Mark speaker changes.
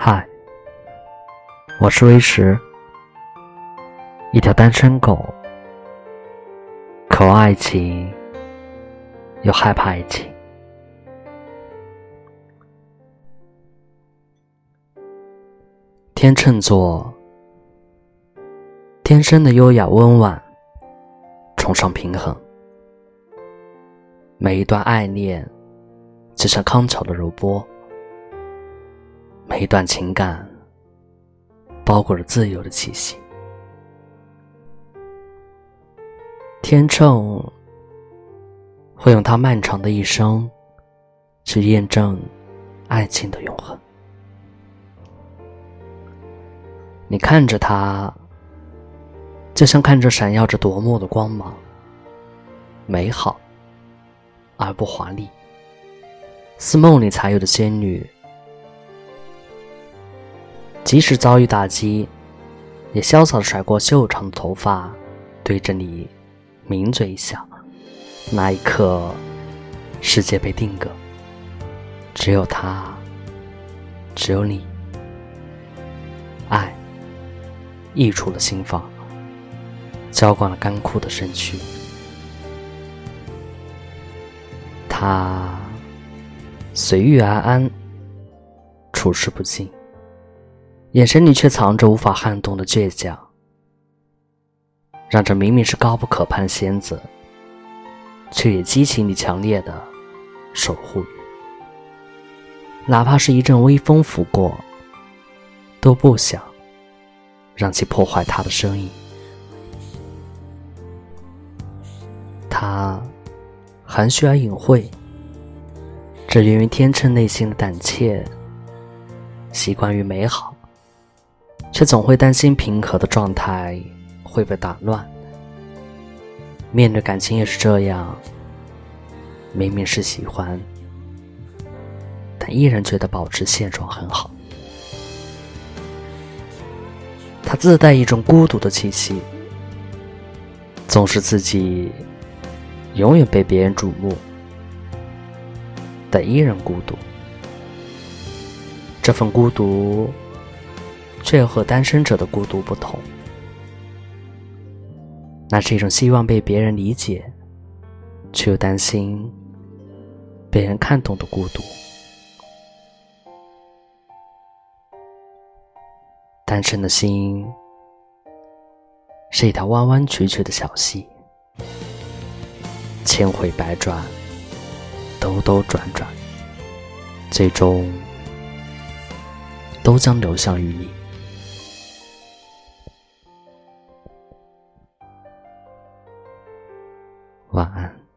Speaker 1: 嗨，我是微石，一条单身狗，渴望爱情，又害怕爱情。天秤座，天生的优雅温婉，崇尚平衡，每一段爱恋就像康桥的柔波。每一段情感包裹着自由的气息。天秤会用他漫长的一生去验证爱情的永恒。你看着他，就像看着闪耀着夺目的光芒，美好而不华丽，似梦里才有的仙女。即使遭遇打击，也潇洒的甩过修长的头发，对着你抿嘴一笑。那一刻，世界被定格，只有他，只有你。爱溢出了心房，浇灌了干枯的身躯。他随遇而安，处事不惊。眼神里却藏着无法撼动的倔强，让这明明是高不可攀仙子，却也激起你强烈的守护欲。哪怕是一阵微风拂过，都不想让其破坏他的声音。他含蓄而隐晦，这源于天秤内心的胆怯，习惯于美好。却总会担心平和的状态会被打乱。面对感情也是这样，明明是喜欢，但依然觉得保持现状很好。他自带一种孤独的气息，总是自己永远被别人瞩目，但依然孤独。这份孤独。却又和单身者的孤独不同，那是一种希望被别人理解，却又担心被人看懂的孤独。单身的心是一条弯弯曲曲的小溪，千回百转，兜兜转转，最终都将流向于你。晚安。